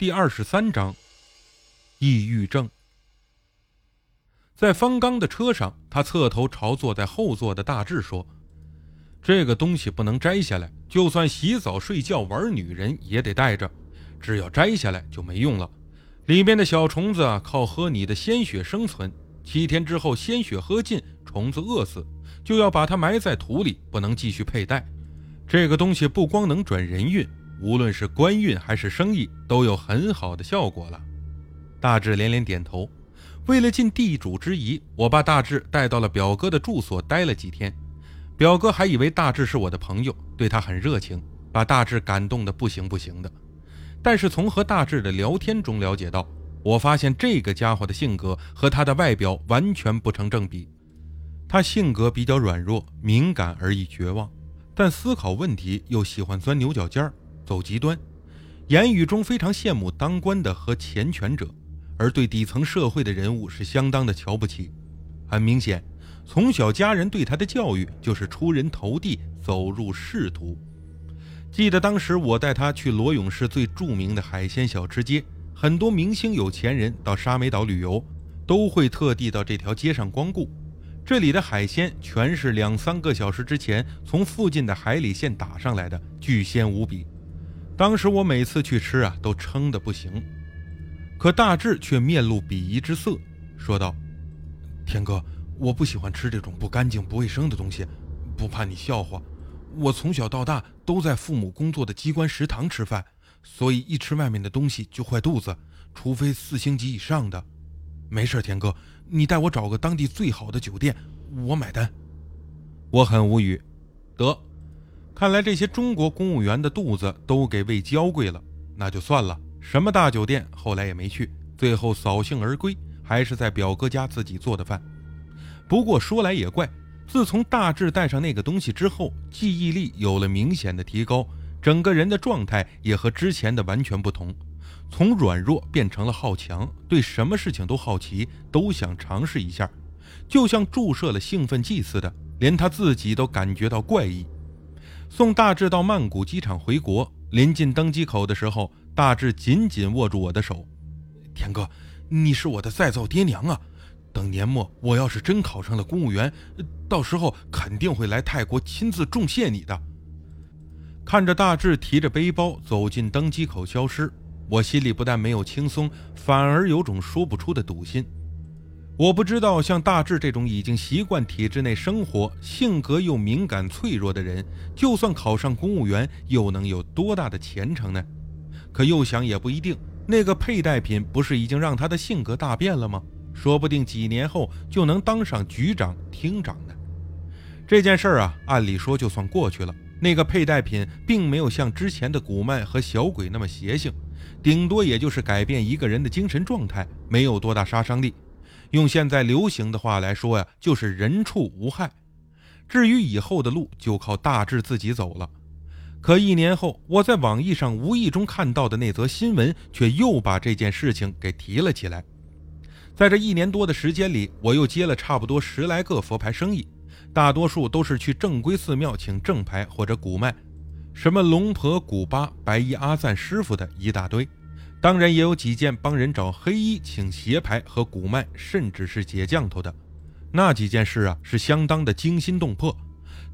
第二十三章，抑郁症。在方刚的车上，他侧头朝坐在后座的大志说：“这个东西不能摘下来，就算洗澡、睡觉、玩女人也得带着。只要摘下来就没用了。里面的小虫子靠喝你的鲜血生存，七天之后鲜血喝尽，虫子饿死，就要把它埋在土里，不能继续佩戴。这个东西不光能转人运。”无论是官运还是生意，都有很好的效果了。大志连连点头。为了尽地主之谊，我把大志带到了表哥的住所待了几天。表哥还以为大志是我的朋友，对他很热情，把大志感动得不行不行的。但是从和大志的聊天中了解到，我发现这个家伙的性格和他的外表完全不成正比。他性格比较软弱、敏感而易绝望，但思考问题又喜欢钻牛角尖儿。走极端，言语中非常羡慕当官的和钱权者，而对底层社会的人物是相当的瞧不起。很明显，从小家人对他的教育就是出人头地，走入仕途。记得当时我带他去罗永市最著名的海鲜小吃街，很多明星有钱人到沙美岛旅游，都会特地到这条街上光顾。这里的海鲜全是两三个小时之前从附近的海里线打上来的，巨鲜无比。当时我每次去吃啊，都撑得不行，可大志却面露鄙夷之色，说道：“天哥，我不喜欢吃这种不干净、不卫生的东西，不怕你笑话。我从小到大都在父母工作的机关食堂吃饭，所以一吃外面的东西就坏肚子，除非四星级以上的。没事，天哥，你带我找个当地最好的酒店，我买单。”我很无语，得。看来这些中国公务员的肚子都给喂娇贵了，那就算了。什么大酒店，后来也没去，最后扫兴而归，还是在表哥家自己做的饭。不过说来也怪，自从大志带上那个东西之后，记忆力有了明显的提高，整个人的状态也和之前的完全不同，从软弱变成了好强，对什么事情都好奇，都想尝试一下，就像注射了兴奋剂似的，连他自己都感觉到怪异。送大志到曼谷机场回国，临近登机口的时候，大志紧紧握住我的手：“田哥，你是我的再造爹娘啊！等年末我要是真考上了公务员，到时候肯定会来泰国亲自重谢你的。”看着大志提着背包走进登机口消失，我心里不但没有轻松，反而有种说不出的堵心。我不知道像大志这种已经习惯体制内生活、性格又敏感脆弱的人，就算考上公务员，又能有多大的前程呢？可又想也不一定。那个佩戴品不是已经让他的性格大变了吗？说不定几年后就能当上局长、厅长呢。这件事儿啊，按理说就算过去了。那个佩戴品并没有像之前的古曼和小鬼那么邪性，顶多也就是改变一个人的精神状态，没有多大杀伤力。用现在流行的话来说呀，就是人畜无害。至于以后的路，就靠大志自己走了。可一年后，我在网易上无意中看到的那则新闻，却又把这件事情给提了起来。在这一年多的时间里，我又接了差不多十来个佛牌生意，大多数都是去正规寺庙请正牌或者古卖，什么龙婆、古巴、白衣阿赞师傅的一大堆。当然也有几件帮人找黑衣请邪牌和古卖，甚至是解降头的，那几件事啊是相当的惊心动魄。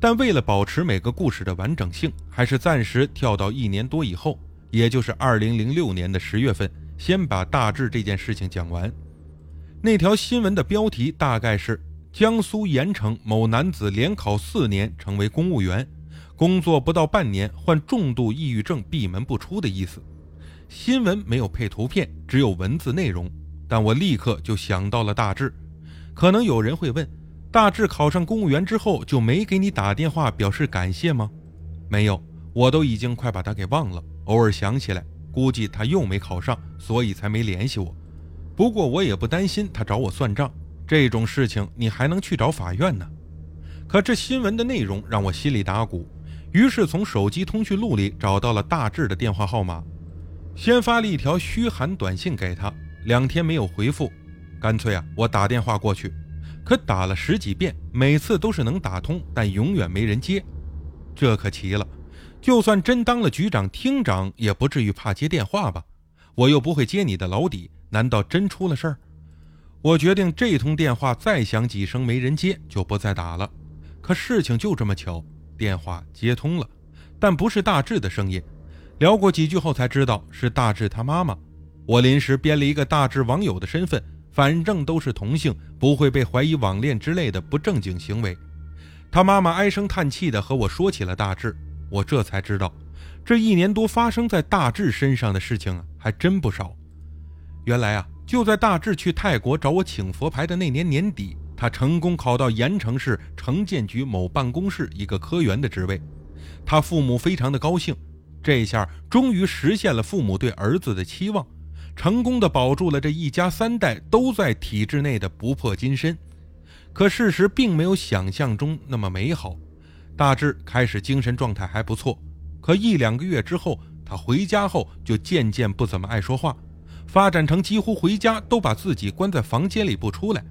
但为了保持每个故事的完整性，还是暂时跳到一年多以后，也就是二零零六年的十月份，先把大致这件事情讲完。那条新闻的标题大概是：江苏盐城某男子连考四年成为公务员，工作不到半年患重度抑郁症闭门不出的意思。新闻没有配图片，只有文字内容，但我立刻就想到了大志。可能有人会问，大志考上公务员之后就没给你打电话表示感谢吗？没有，我都已经快把他给忘了，偶尔想起来，估计他又没考上，所以才没联系我。不过我也不担心他找我算账，这种事情你还能去找法院呢。可这新闻的内容让我心里打鼓，于是从手机通讯录里找到了大志的电话号码。先发了一条嘘寒短信给他，两天没有回复，干脆啊，我打电话过去，可打了十几遍，每次都是能打通，但永远没人接，这可奇了。就算真当了局长、厅长，也不至于怕接电话吧？我又不会揭你的老底，难道真出了事儿？我决定这通电话再响几声没人接，就不再打了。可事情就这么巧，电话接通了，但不是大志的声音。聊过几句后才知道是大志他妈妈。我临时编了一个大志网友的身份，反正都是同性，不会被怀疑网恋之类的不正经行为。他妈妈唉声叹气地和我说起了大志，我这才知道，这一年多发生在大志身上的事情啊，还真不少。原来啊，就在大志去泰国找我请佛牌的那年年底，他成功考到盐城市城建局某办公室一个科员的职位，他父母非常的高兴，这一下终于实现了父母对儿子的期望。成功的保住了这一家三代都在体制内的不破金身，可事实并没有想象中那么美好。大志开始精神状态还不错，可一两个月之后，他回家后就渐渐不怎么爱说话，发展成几乎回家都把自己关在房间里不出来。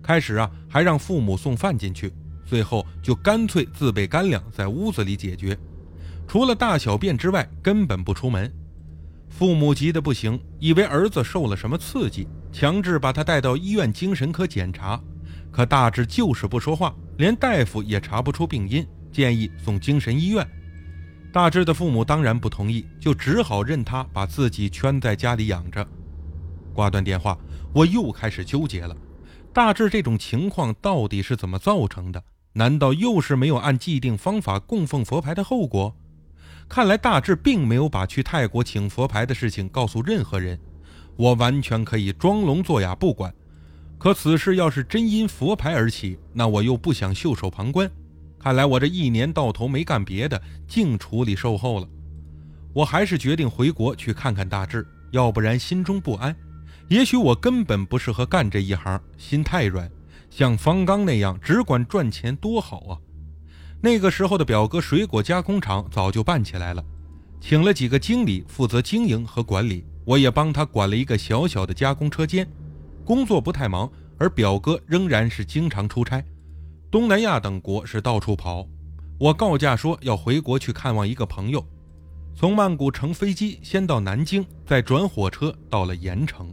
开始啊，还让父母送饭进去，最后就干脆自备干粮在屋子里解决，除了大小便之外，根本不出门。父母急得不行，以为儿子受了什么刺激，强制把他带到医院精神科检查。可大志就是不说话，连大夫也查不出病因，建议送精神医院。大志的父母当然不同意，就只好任他把自己圈在家里养着。挂断电话，我又开始纠结了：大志这种情况到底是怎么造成的？难道又是没有按既定方法供奉佛牌的后果？看来大志并没有把去泰国请佛牌的事情告诉任何人，我完全可以装聋作哑不管。可此事要是真因佛牌而起，那我又不想袖手旁观。看来我这一年到头没干别的，净处理售后了。我还是决定回国去看看大志，要不然心中不安。也许我根本不适合干这一行，心太软，像方刚那样只管赚钱多好啊！那个时候的表哥水果加工厂早就办起来了，请了几个经理负责经营和管理，我也帮他管了一个小小的加工车间，工作不太忙。而表哥仍然是经常出差，东南亚等国是到处跑。我告假说要回国去看望一个朋友，从曼谷乘飞机先到南京，再转火车到了盐城。